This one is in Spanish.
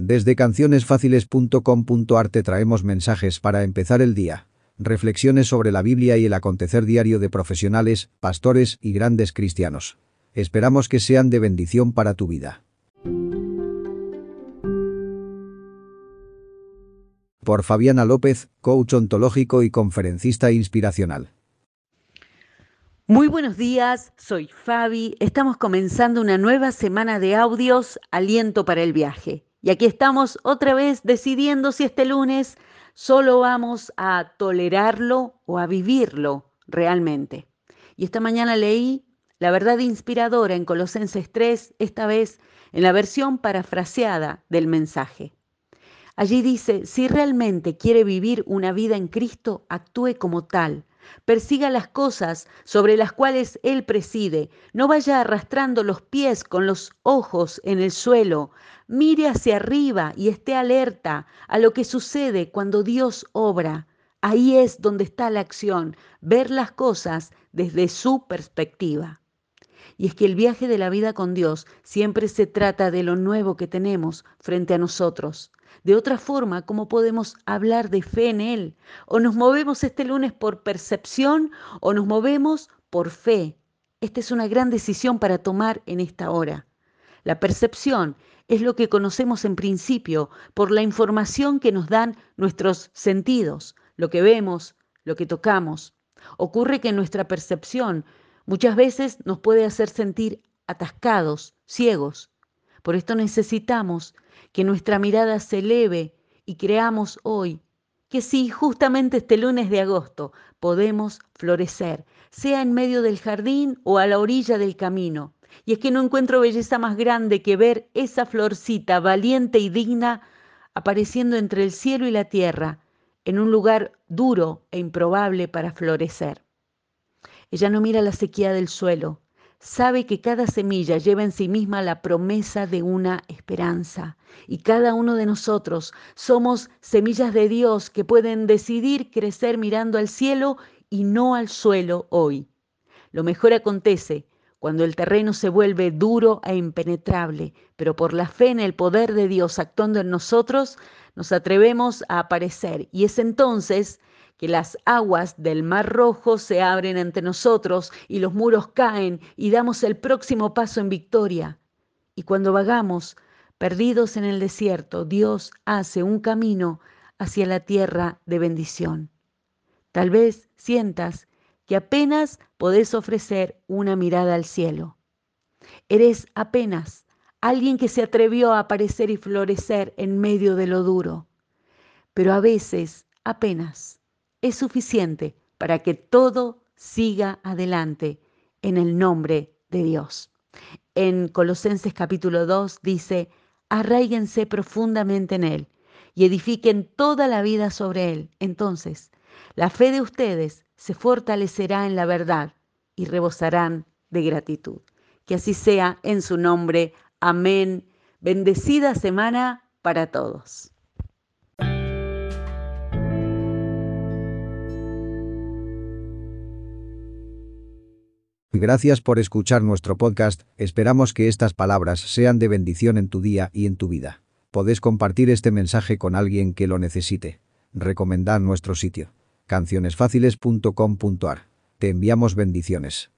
Desde cancionesfáciles.com.ar te traemos mensajes para empezar el día. Reflexiones sobre la Biblia y el acontecer diario de profesionales, pastores y grandes cristianos. Esperamos que sean de bendición para tu vida. Por Fabiana López, coach ontológico y conferencista inspiracional. Muy buenos días, soy Fabi. Estamos comenzando una nueva semana de audios, Aliento para el viaje. Y aquí estamos otra vez decidiendo si este lunes solo vamos a tolerarlo o a vivirlo realmente. Y esta mañana leí la verdad inspiradora en Colosenses 3, esta vez en la versión parafraseada del mensaje. Allí dice, si realmente quiere vivir una vida en Cristo, actúe como tal persiga las cosas sobre las cuales Él preside, no vaya arrastrando los pies con los ojos en el suelo, mire hacia arriba y esté alerta a lo que sucede cuando Dios obra. Ahí es donde está la acción, ver las cosas desde su perspectiva. Y es que el viaje de la vida con Dios siempre se trata de lo nuevo que tenemos frente a nosotros. De otra forma, ¿cómo podemos hablar de fe en Él? O nos movemos este lunes por percepción o nos movemos por fe. Esta es una gran decisión para tomar en esta hora. La percepción es lo que conocemos en principio por la información que nos dan nuestros sentidos, lo que vemos, lo que tocamos. Ocurre que nuestra percepción muchas veces nos puede hacer sentir atascados, ciegos. Por esto necesitamos que nuestra mirada se eleve y creamos hoy que sí, justamente este lunes de agosto podemos florecer, sea en medio del jardín o a la orilla del camino. Y es que no encuentro belleza más grande que ver esa florcita valiente y digna apareciendo entre el cielo y la tierra, en un lugar duro e improbable para florecer. Ella no mira la sequía del suelo, sabe que cada semilla lleva en sí misma la promesa de una esperanza. Y cada uno de nosotros somos semillas de Dios que pueden decidir crecer mirando al cielo y no al suelo hoy. Lo mejor acontece cuando el terreno se vuelve duro e impenetrable, pero por la fe en el poder de Dios actuando en nosotros, nos atrevemos a aparecer. Y es entonces que las aguas del Mar Rojo se abren ante nosotros y los muros caen y damos el próximo paso en victoria. Y cuando vagamos, perdidos en el desierto, Dios hace un camino hacia la tierra de bendición. Tal vez sientas que apenas podés ofrecer una mirada al cielo. Eres apenas alguien que se atrevió a aparecer y florecer en medio de lo duro. Pero a veces, apenas, es suficiente para que todo siga adelante en el nombre de Dios. En Colosenses capítulo 2 dice, arraíguense profundamente en Él y edifiquen toda la vida sobre Él. Entonces, la fe de ustedes se fortalecerá en la verdad y rebosarán de gratitud. Que así sea en su nombre. Amén. Bendecida semana para todos. Gracias por escuchar nuestro podcast, esperamos que estas palabras sean de bendición en tu día y en tu vida. Podés compartir este mensaje con alguien que lo necesite. Recomendad nuestro sitio. cancionesfáciles.com.ar. Te enviamos bendiciones.